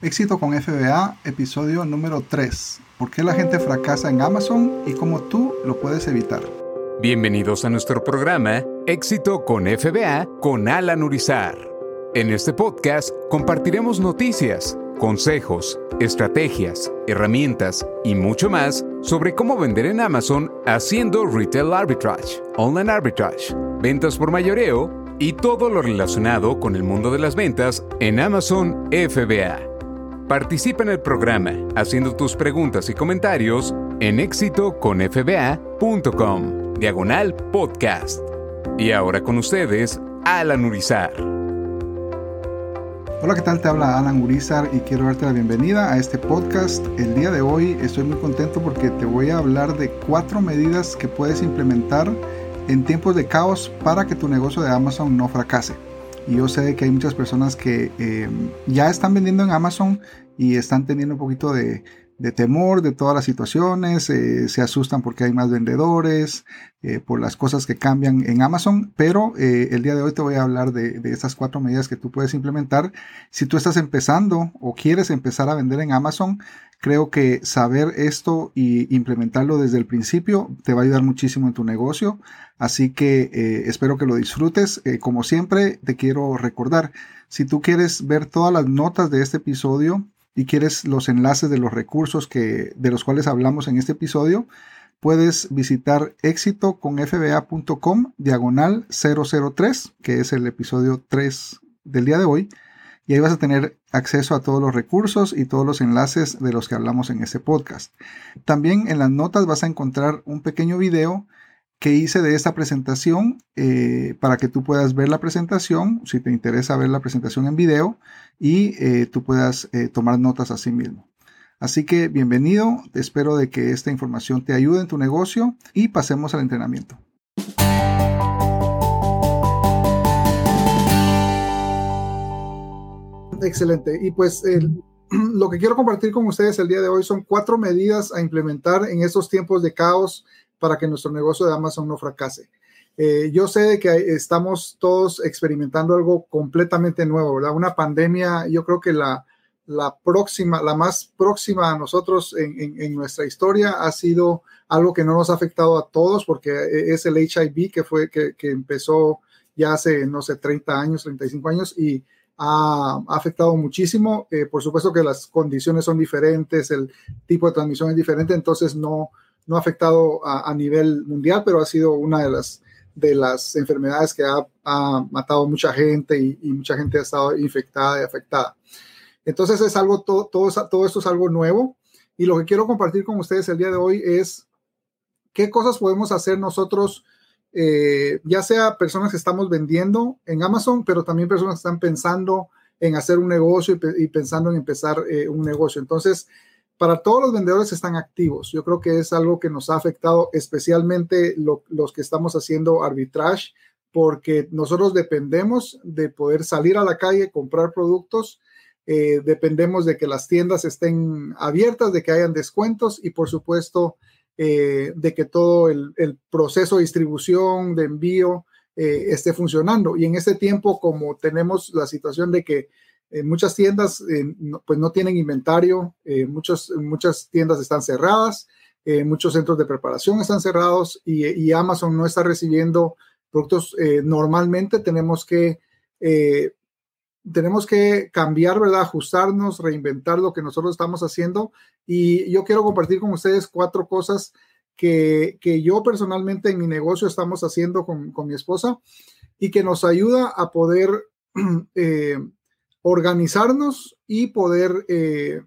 Éxito con FBA, episodio número 3. ¿Por qué la gente fracasa en Amazon y cómo tú lo puedes evitar? Bienvenidos a nuestro programa Éxito con FBA con Alan Urizar. En este podcast compartiremos noticias, consejos, estrategias, herramientas y mucho más sobre cómo vender en Amazon haciendo retail arbitrage, online arbitrage, ventas por mayoreo y todo lo relacionado con el mundo de las ventas en Amazon FBA. Participa en el programa haciendo tus preguntas y comentarios en éxitoconfba.com, diagonal podcast. Y ahora con ustedes, Alan Urizar. Hola, ¿qué tal? Te habla Alan Urizar y quiero darte la bienvenida a este podcast. El día de hoy estoy muy contento porque te voy a hablar de cuatro medidas que puedes implementar en tiempos de caos para que tu negocio de Amazon no fracase. Y yo sé que hay muchas personas que eh, ya están vendiendo en Amazon y están teniendo un poquito de, temor de todas las situaciones, eh, se asustan porque hay más vendedores, eh, por las cosas que cambian en Amazon, pero el día de hoy te voy a hablar de, de, estas cuatro medidas que tú puedes implementar. Si tú estás empezando o quieres empezar a vender en Amazon, creo que saber esto y implementarlo desde el principio te va a ayudar muchísimo en tu negocio. Así que eh, espero que lo disfrutes. Eh, como siempre, te quiero recordar, si tú quieres ver todas las notas de este episodio y quieres los enlaces de los recursos que, de los cuales hablamos en este episodio, puedes visitar éxitoconfba.com diagonal 003, que es el episodio 3 del día de hoy. Y ahí vas a tener acceso a todos los recursos y todos los enlaces de los que hablamos en este podcast. También en las notas vas a encontrar un pequeño video que hice de esta presentación eh, para que tú puedas ver la presentación, si te interesa ver la presentación en video, y eh, tú puedas eh, tomar notas a sí mismo. Así que bienvenido, espero de que esta información te ayude en tu negocio y pasemos al entrenamiento. Excelente. Y pues lo que quiero compartir con ustedes el día de hoy son cuatro medidas a implementar en estos tiempos de caos para que nuestro negocio de Amazon no fracase. Eh, yo sé que estamos todos experimentando algo completamente nuevo, ¿verdad? Una pandemia, yo creo que la, la próxima, la más próxima a nosotros en, nuestra historia ha sido algo que no nos ha afectado a todos porque es el HIV que fue, que, empezó ya hace, no sé, 30 años, 35 años y ha, afectado muchísimo. Eh, por supuesto que las condiciones son diferentes, el tipo de transmisión es diferente, entonces no, no ha afectado a, nivel mundial, pero ha sido una de las, de las enfermedades que ha, matado mucha gente y, mucha gente ha estado infectada y afectada. Entonces es algo, todo, todo, esto es algo nuevo y lo que quiero compartir con ustedes el día de hoy es qué cosas podemos hacer nosotros, eh, ya sea personas que estamos vendiendo en Amazon, pero también personas que están pensando en hacer un negocio y, pensando en empezar eh, un negocio. Entonces, para todos los vendedores están activos. Yo creo que es algo que nos ha afectado especialmente los que estamos haciendo arbitrage, porque nosotros dependemos de poder salir a la calle, comprar productos, eh, dependemos de que las tiendas estén abiertas, de que hayan descuentos y por supuesto eh, de que todo el, proceso de distribución, de envío, eh, esté funcionando. Y en este tiempo, como tenemos la situación de que muchas tiendas pues no tienen inventario, eh, muchas, tiendas están cerradas, eh, muchos centros de preparación están cerrados y, Amazon no está recibiendo productos. Eh, normalmente tenemos que, tenemos que cambiar, ¿verdad? Ajustarnos, reinventar lo que nosotros estamos haciendo. Y yo quiero compartir con ustedes cuatro cosas que, que yo personalmente en mi negocio estamos haciendo con, con mi esposa y que nos ayuda a poder organizarnos y poder, eh,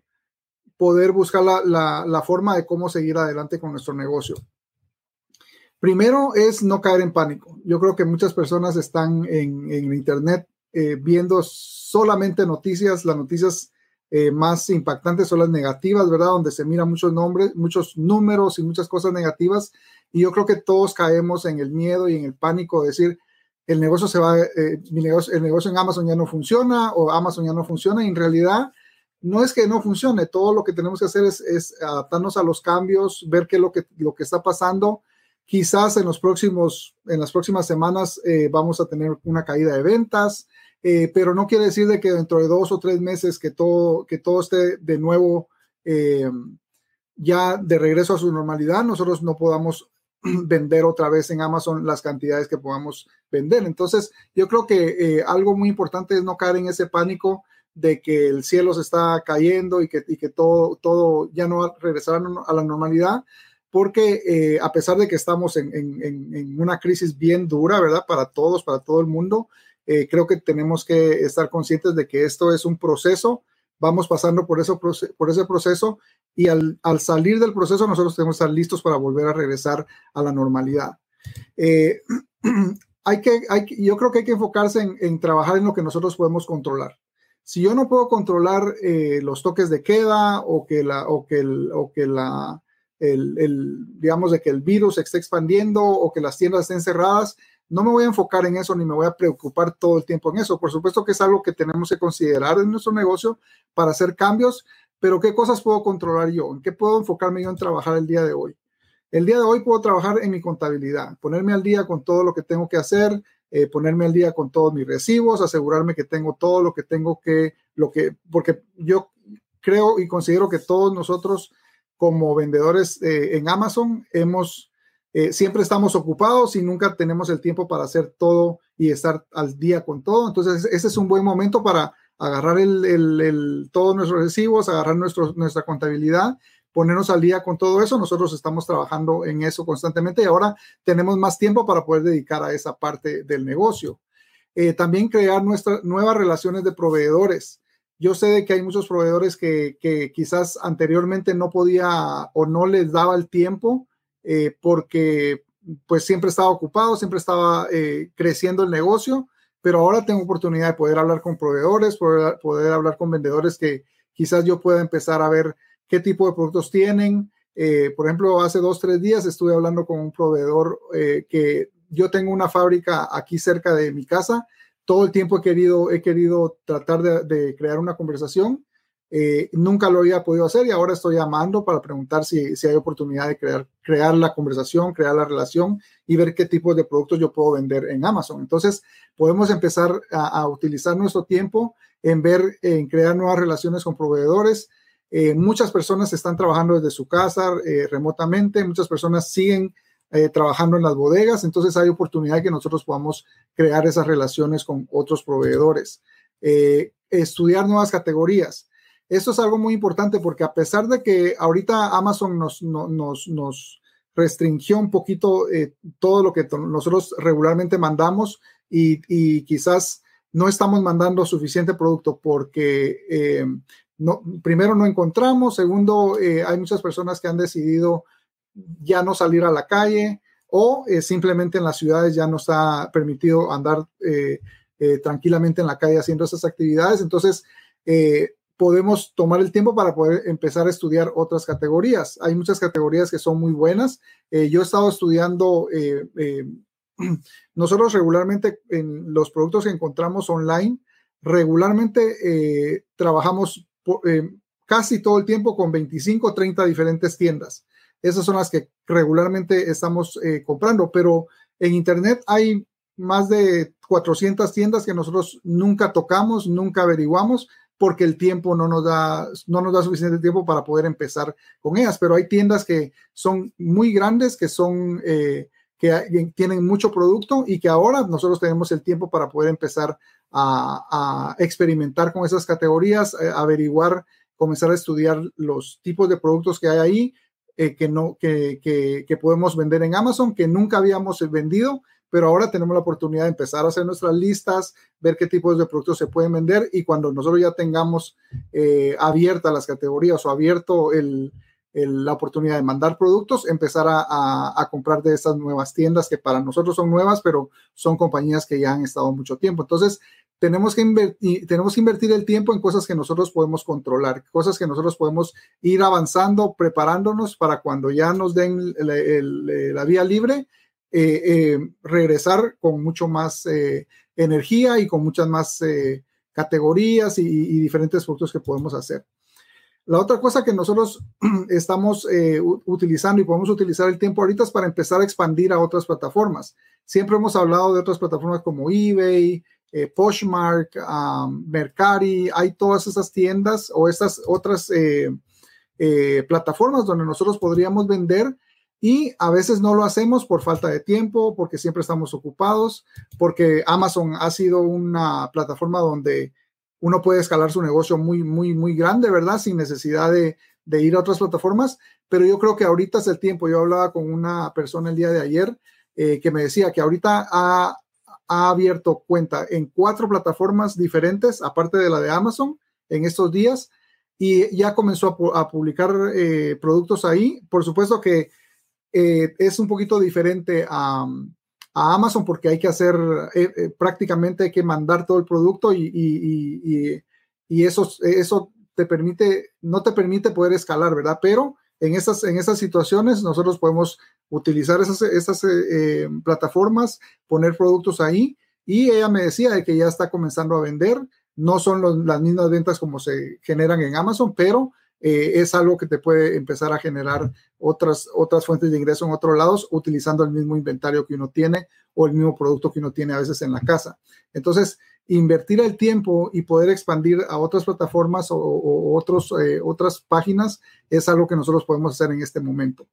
poder buscar la, forma de cómo seguir adelante con nuestro negocio. Primero es no caer en pánico. Yo creo que muchas personas están en, Internet eh, viendo solamente noticias, las noticias eh, más impactantes son las negativas, ¿verdad? Donde se mira muchos nombres, muchos números y muchas cosas negativas. Y yo creo que todos caemos en el miedo y en el pánico de decir, el negocio se va, eh, mi negocio, el negocio en Amazon ya no funciona o Amazon ya no funciona. Y en realidad, no es que no funcione, todo lo que tenemos que hacer es, adaptarnos a los cambios, ver qué es lo que, lo que está pasando. quizás en los próximos, en las próximas semanas eh, vamos a tener una caída de ventas, eh, pero no quiere decir de que dentro de dos o tres meses que todo, que todo esté de nuevo ya de regreso a su normalidad, nosotros no podamos vender otra vez en Amazon las cantidades que podamos vender. Entonces, yo creo que algo muy importante es no caer en ese pánico de que el cielo se está cayendo y que, y que todo, todo ya no regresará a la normalidad, porque eh, a pesar de que estamos en, en, una crisis bien dura, ¿verdad? Para todos, para todo el mundo, eh, creo que tenemos que estar conscientes de que esto es un proceso, vamos pasando por, eso, por ese proceso y al, al salir del proceso nosotros tenemos que estar listos para volver a regresar a la normalidad. Eh, hay que, hay, yo creo que hay que enfocarse en, en trabajar en lo que nosotros podemos controlar si yo no puedo controlar eh, los toques de queda o que la, o que el, o que la, el, el, digamos, de que el virus se esté expandiendo o que las tiendas estén cerradas, no me voy a enfocar en eso ni me voy a preocupar todo el tiempo en eso. Por supuesto que es algo que tenemos que considerar en nuestro negocio para hacer cambios, pero ¿qué cosas puedo controlar yo? ¿En qué puedo enfocarme yo en trabajar el día de hoy? El día de hoy puedo trabajar en mi contabilidad, ponerme al día con todo lo que tengo que hacer, eh, ponerme al día con todos mis recibos, asegurarme que tengo todo lo que tengo que, lo que, porque yo creo y considero que todos nosotros como vendedores eh, en Amazon hemos, eh, siempre estamos ocupados y nunca tenemos el tiempo para hacer todo y estar al día con todo. Entonces, ese es un buen momento para agarrar el, el, todos nuestros recibos, agarrar nuestro, nuestra contabilidad ponernos al día con todo eso. Nosotros estamos trabajando en eso constantemente y ahora tenemos más tiempo para poder dedicar a esa parte del negocio. Eh, también crear nuestras nuevas relaciones de proveedores. Yo sé de que hay muchos proveedores que, quizás anteriormente no podía o no les daba el tiempo eh, porque pues siempre estaba ocupado, siempre estaba eh, creciendo el negocio, pero ahora tengo oportunidad de poder hablar con proveedores, poder, poder hablar con vendedores que quizás yo pueda empezar a ver qué tipo de productos tienen. Eh, por ejemplo, hace dos, tres días estuve hablando con un proveedor que yo tengo una fábrica aquí cerca de mi casa. Todo el tiempo he querido, he querido tratar de, crear una conversación. Eh, nunca lo había podido hacer y ahora estoy llamando para preguntar si, si, hay oportunidad de crear, crear la conversación, crear la relación y ver qué tipo de productos yo puedo vender en Amazon. Entonces, podemos empezar a, utilizar nuestro tiempo en ver, en crear nuevas relaciones con proveedores, eh, muchas personas están trabajando desde su casa eh, remotamente, muchas personas siguen trabajando en las bodegas, entonces hay oportunidad que nosotros podamos crear esas relaciones con otros proveedores. estudiar nuevas categorías. Esto es algo muy importante porque a pesar de que ahorita Amazon nos, nos, nos restringió un poquito todo lo que nosotros regularmente mandamos y, y, quizás no estamos mandando suficiente producto porque no, primero no encontramos, segundo, eh, hay muchas personas que han decidido ya no salir a la calle o eh, simplemente en las ciudades ya no está permitido andar eh, tranquilamente en la calle haciendo esas actividades. Entonces, podemos tomar el tiempo para poder empezar a estudiar otras categorías. Hay muchas categorías que son muy buenas. yo he estado estudiando, nosotros regularmente en los productos que encontramos online, regularmente trabajamos eh, casi todo el tiempo con 25 o 30 diferentes tiendas. Esas son las que regularmente estamos eh, comprando, pero en Internet hay más de 400 tiendas que nosotros nunca tocamos, nunca averiguamos, porque el tiempo no nos da, no nos da suficiente tiempo para poder empezar con ellas. Pero hay tiendas que son muy grandes, que son eh, que tienen mucho producto y que ahora nosotros tenemos el tiempo para poder empezar a, experimentar con esas categorías, eh, averiguar, comenzar a estudiar los tipos de productos que hay ahí, eh, que, no, que, que, podemos vender en Amazon, que nunca habíamos vendido, pero ahora tenemos la oportunidad de empezar a hacer nuestras listas, ver qué tipos de productos se pueden vender y cuando nosotros ya tengamos eh, abiertas las categorías o abierto el, la oportunidad de mandar productos, empezar a, comprar de estas nuevas tiendas que para nosotros son nuevas, pero son compañías que ya han estado mucho tiempo. Entonces, tenemos que, invertir, tenemos que invertir el tiempo en cosas que nosotros podemos controlar, cosas que nosotros podemos ir avanzando, preparándonos para cuando ya nos den la vía libre, eh, eh, regresar con mucho más eh, energía y con muchas más categorías y diferentes productos que podemos hacer. La otra cosa que nosotros estamos utilizando y podemos utilizar el tiempo ahorita es para empezar a expandir a otras plataformas. Siempre hemos hablado de otras plataformas como eBay, eh, Poshmark, Mercari, hay todas esas tiendas o estas otras plataformas donde nosotros podríamos vender y a veces no lo hacemos por falta de tiempo, porque siempre estamos ocupados, porque Amazon ha sido una plataforma donde uno puede escalar su negocio muy, muy, muy grande, ¿verdad? Sin necesidad de, ir a otras plataformas, pero yo creo que ahorita es el tiempo. Yo hablaba con una persona el día de ayer eh, que me decía que ahorita ha, abierto cuenta en cuatro plataformas diferentes, aparte de la de Amazon, en estos días, y ya comenzó a, publicar eh, productos ahí. Por supuesto que eh, es un poquito diferente a, Amazon porque hay que hacer, eh, eh, prácticamente hay que mandar todo el producto y, y, eso, eso te permite, no te permite poder escalar, ¿verdad? Pero en esas, en esas situaciones nosotros podemos utilizar esas, esas plataformas, poner productos ahí y ella me decía que ya está comenzando a vender. No son las mismas ventas como se generan en Amazon, pero eh, es algo que te puede empezar a generar otras, otras fuentes de ingreso en otros lados utilizando el mismo inventario que uno tiene o el mismo producto que uno tiene a veces en la casa. Entonces, invertir el tiempo y poder expandir a otras plataformas o, otros, eh, otras páginas es algo que nosotros podemos hacer en este momento.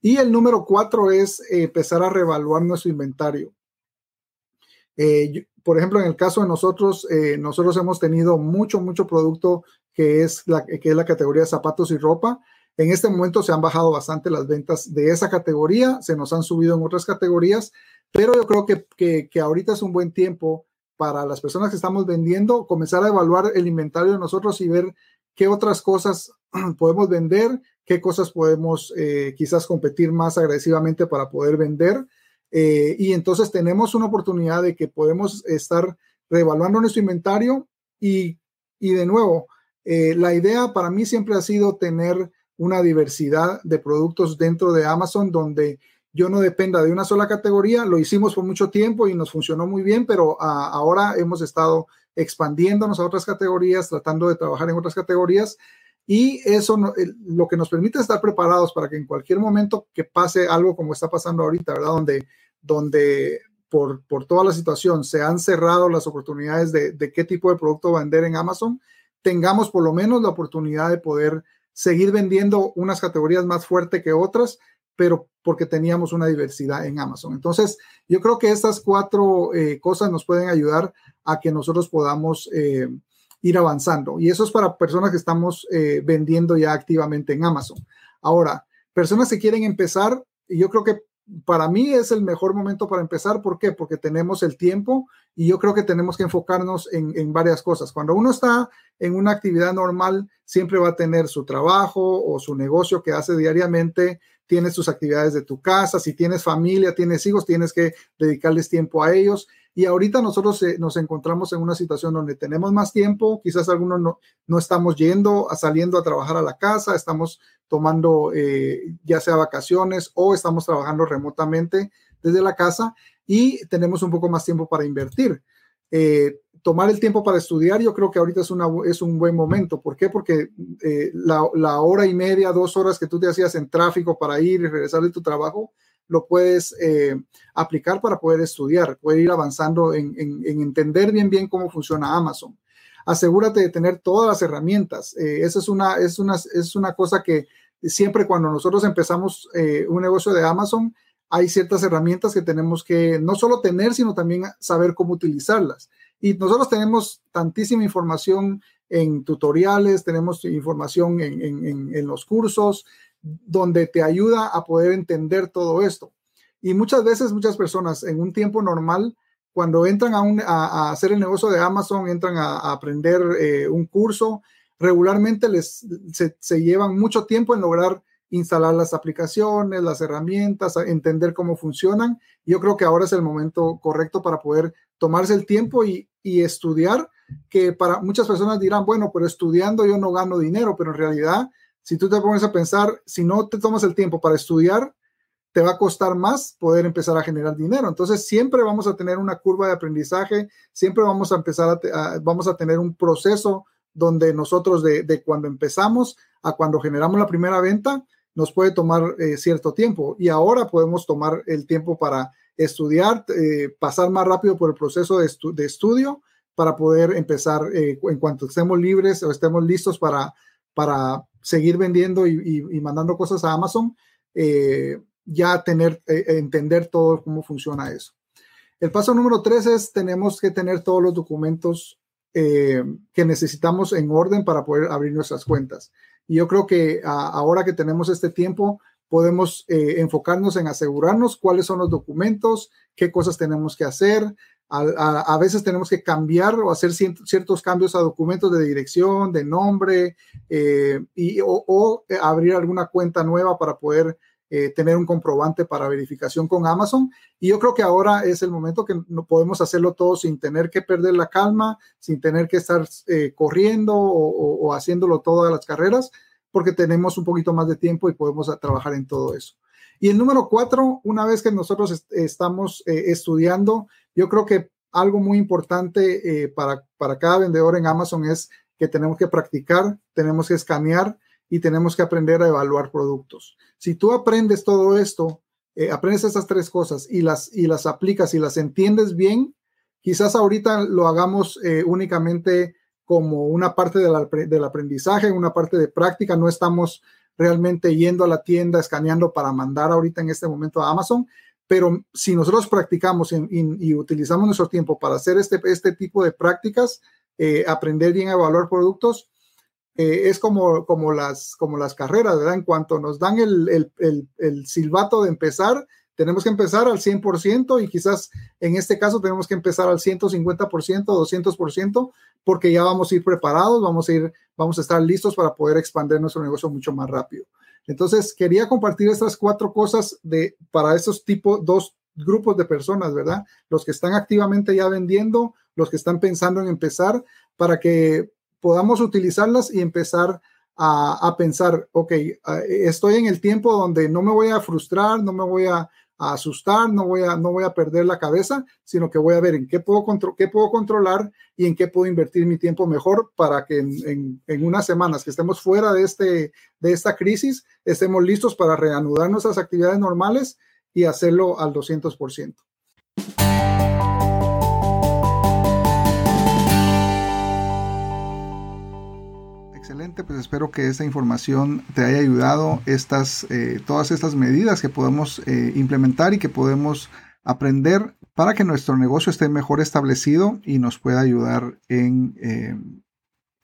Y el número cuatro es empezar a reevaluar nuestro inventario. Eh, por ejemplo, en el caso de nosotros, nosotros hemos tenido mucho, mucho producto que es la, que es la categoría de zapatos y ropa. En este momento se han bajado bastante las ventas de esa categoría, se nos han subido en otras categorías, pero yo creo que, que, ahorita es un buen tiempo para las personas que estamos vendiendo comenzar a evaluar el inventario de nosotros y ver qué otras cosas podemos vender, qué cosas podemos eh, quizás competir más agresivamente para poder vender. Eh, y entonces tenemos una oportunidad de que podemos estar reevaluando nuestro inventario y, y de nuevo, eh, la idea para mí siempre ha sido tener una diversidad de productos dentro de Amazon donde yo no dependa de una sola categoría. Lo hicimos por mucho tiempo y nos funcionó muy bien, pero ah, ahora hemos estado expandiéndonos a otras categorías, tratando de trabajar en otras categorías. Y eso lo que nos permite estar preparados para que en cualquier momento que pase algo como está pasando ahorita, ¿verdad? Donde, donde por, por toda la situación se han cerrado las oportunidades de, de qué tipo de producto vender en Amazon tengamos por lo menos la oportunidad de poder seguir vendiendo unas categorías más fuerte que otras, pero porque teníamos una diversidad en Amazon. Entonces, yo creo que estas cuatro eh, cosas nos pueden ayudar a que nosotros podamos eh, ir avanzando. Y eso es para personas que estamos eh, vendiendo ya activamente en Amazon. Ahora, personas que quieren empezar, yo creo que para mí es el mejor momento para empezar. ¿Por qué? Porque tenemos el tiempo y yo creo que tenemos que enfocarnos en, varias cosas. Cuando uno está en una actividad normal, siempre va a tener su trabajo o su negocio que hace diariamente, tienes tus actividades de tu casa, si tienes familia, tienes hijos, tienes que dedicarles tiempo a ellos. Y ahorita nosotros eh, nos encontramos en una situación donde tenemos más tiempo, quizás algunos no, no estamos yendo, a, saliendo a trabajar a la casa, estamos tomando eh, ya sea vacaciones o estamos trabajando remotamente desde la casa y tenemos un poco más tiempo para invertir. Eh, tomar el tiempo para estudiar, yo creo que ahorita es, una, es un buen momento. ¿Por qué? Porque eh, la, hora y media, dos horas que tú te hacías en tráfico para ir y regresar de tu trabajo, lo puedes aplicar para poder estudiar, poder ir avanzando en, en, entender bien, bien cómo funciona Amazon asegúrate de tener todas las herramientas. Eh, esa es una, es, una, es una cosa que siempre cuando nosotros empezamos eh, un negocio de Amazon, hay ciertas herramientas que tenemos que no solo tener, sino también saber cómo utilizarlas. Y nosotros tenemos tantísima información en tutoriales, tenemos información en, en, en, los cursos, donde te ayuda a poder entender todo esto. Y muchas veces, muchas personas en un tiempo normal cuando entran a, hacer el negocio de Amazon, entran a, aprender eh, un curso, regularmente les, se, llevan mucho tiempo en lograr instalar las aplicaciones, las herramientas, entender cómo funcionan. Yo creo que ahora es el momento correcto para poder tomarse el tiempo y, y estudiar, que para muchas personas dirán, bueno, pero estudiando yo no gano dinero, pero en realidad, si tú te pones a pensar, si no te tomas el tiempo para estudiar, te va a costar más poder empezar a generar dinero. Entonces, siempre vamos a tener una curva de aprendizaje, siempre vamos a empezar a, vamos a tener un proceso donde nosotros de, cuando empezamos a cuando generamos la primera venta, nos puede tomar eh, cierto tiempo y ahora podemos tomar el tiempo para estudiar, eh, pasar más rápido por el proceso de, de estudio para poder empezar eh, en cuanto estemos libres o estemos listos para seguir vendiendo y, mandando cosas a Amazon, ya tener, entender todo cómo funciona eso. El paso número tres es tenemos que tener todos los documentos eh, que necesitamos en orden para poder abrir nuestras cuentas. Y yo creo que ahora que tenemos este tiempo, podemos eh, enfocarnos en asegurarnos cuáles son los documentos, qué cosas tenemos que hacer. A, veces tenemos que cambiar o hacer ciertos cambios a documentos de dirección, de nombre, eh, y, o, abrir alguna cuenta nueva para poder eh, tener un comprobante para verificación con Amazon. Y yo creo que ahora es el momento que podemos hacerlo todo sin tener que perder la calma, sin tener que estar eh, corriendo o, haciéndolo todas las carreras, porque tenemos un poquito más de tiempo y podemos trabajar en todo eso. Y el número cuatro, una vez que nosotros estamos eh, estudiando, yo creo que algo muy importante para, para cada vendedor en Amazon es que tenemos que practicar, tenemos que escanear y tenemos que aprender a evaluar productos. Si tú aprendes todo esto, eh, aprendes estas tres cosas y las, y las aplicas y las entiendes bien, quizás ahorita lo hagamos eh, únicamente como una parte del aprendizaje, una parte de práctica, no estamos realmente yendo a la tienda, escaneando para mandar ahorita en este momento a Amazon, pero si nosotros practicamos y, utilizamos nuestro tiempo para hacer este, este tipo de prácticas, eh, aprender bien a evaluar productos, eh, es como, como, las, como las carreras, ¿verdad? En cuanto nos dan el, el, el, silbato de empezar, tenemos que empezar al 100% y quizás en este caso tenemos que empezar al 150%, 200%, porque ya vamos a ir preparados, vamos a ir, vamos a estar listos para poder expandir nuestro negocio mucho más rápido. Entonces, quería compartir estas cuatro cosas de, para esos tipos, dos grupos de personas, ¿verdad? Los que están activamente ya vendiendo, los que están pensando en empezar, para que podamos utilizarlas y empezar a, pensar, ok, estoy en el tiempo donde no me voy a frustrar, no me voy a, asustar, no voy a, no voy a perder la cabeza, sino que voy a ver en qué puedo, qué puedo controlar y en qué puedo invertir mi tiempo mejor para que en, en, unas semanas que estemos fuera de, este, de esta crisis, estemos listos para reanudar nuestras actividades normales y hacerlo al 200%. Excelente, pues espero que esta información te haya ayudado, estas, eh, todas estas medidas que podemos eh, implementar y que podemos aprender para que nuestro negocio esté mejor establecido y nos pueda ayudar en, eh,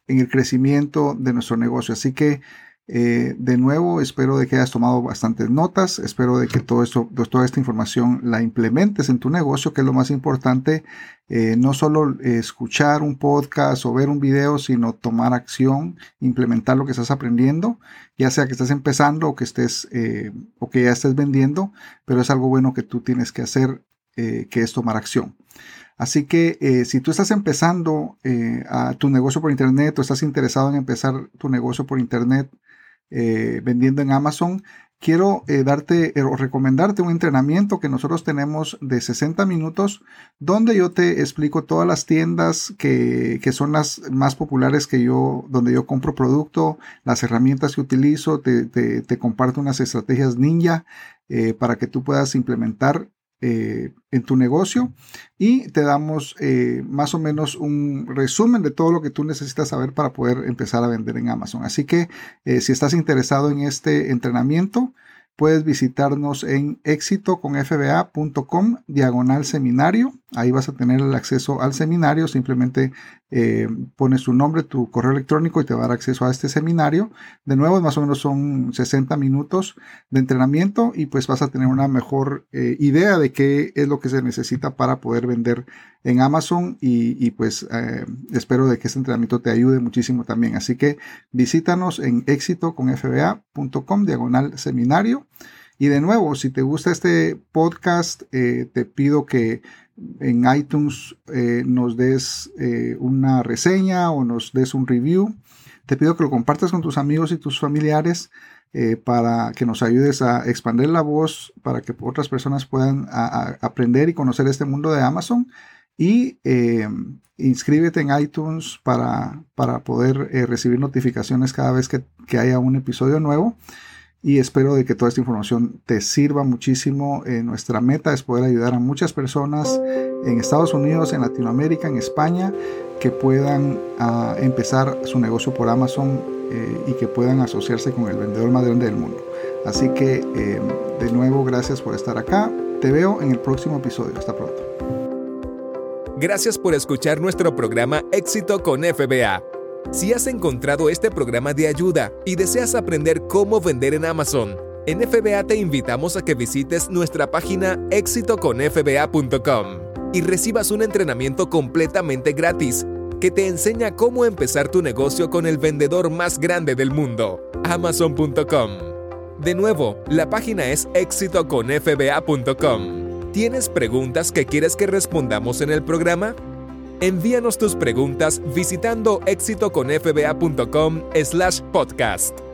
en el crecimiento de nuestro negocio. Así que eh, de nuevo, espero de que hayas tomado bastantes notas, espero de que todo esto, pues, toda esta información la implementes en tu negocio, que es lo más importante, eh, no solo escuchar un podcast o ver un video, sino tomar acción, implementar lo que estás aprendiendo, ya sea que estés empezando o que estés eh, o que ya estés vendiendo, pero es algo bueno que tú tienes que hacer, que es tomar acción. Así que si tú estás empezando a tu negocio por internet o estás interesado en empezar tu negocio por internet, eh, vendiendo en Amazon, quiero eh, darte eh, o recomendarte un entrenamiento que nosotros tenemos de 60 minutos, donde yo te explico todas las tiendas que, son las más populares que yo, donde yo compro producto, las herramientas que utilizo, te, te comparto unas estrategias ninja para que tú puedas implementar eh, en tu negocio y te damos eh, más o menos un resumen de todo lo que tú necesitas saber para poder empezar a vender en Amazon. Así que eh, si estás interesado en este entrenamiento, puedes visitarnos en éxitoconfba.com diagonal seminario. Ahí vas a tener el acceso al seminario. Simplemente eh, pones tu nombre, tu correo electrónico y te va a dar acceso a este seminario. De nuevo, más o menos son 60 minutos de entrenamiento y pues vas a tener una mejor eh, idea de qué es lo que se necesita para poder vender en Amazon y, pues eh, espero de que este entrenamiento te ayude muchísimo también. Así que visítanos en éxitoconfba.com diagonal seminario. Y de nuevo, si te gusta este podcast, te pido que en iTunes eh, nos des una reseña o nos des un review. Te pido que lo compartas con tus amigos y tus familiares para que nos ayudes a expandir la voz, para que otras personas puedan aprender y conocer este mundo de Amazon Y eh, inscríbete en iTunes para, para poder eh, recibir notificaciones cada vez que, que, haya un episodio nuevo. Y espero de que toda esta información te sirva muchísimo. nuestra meta es poder ayudar a muchas personas en Estados Unidos, en Latinoamérica, en España, que puedan uh, empezar su negocio por Amazon eh, y que puedan asociarse con el vendedor más grande del mundo. Así que eh, de nuevo, gracias por estar acá. Te veo en el próximo episodio. Hasta pronto. Gracias por escuchar nuestro programa Éxito con FBA. Si has encontrado este programa de ayuda y deseas aprender cómo vender en Amazon, en FBA te invitamos a que visites nuestra página exitoconfba.com y recibas un entrenamiento completamente gratis que te enseña cómo empezar tu negocio con el vendedor más grande del mundo, amazon.com. De nuevo, la página es exitoconfba.com. ¿Tienes preguntas que quieres que respondamos en el programa? Envíanos tus preguntas visitando exitoconfba.com/podcast.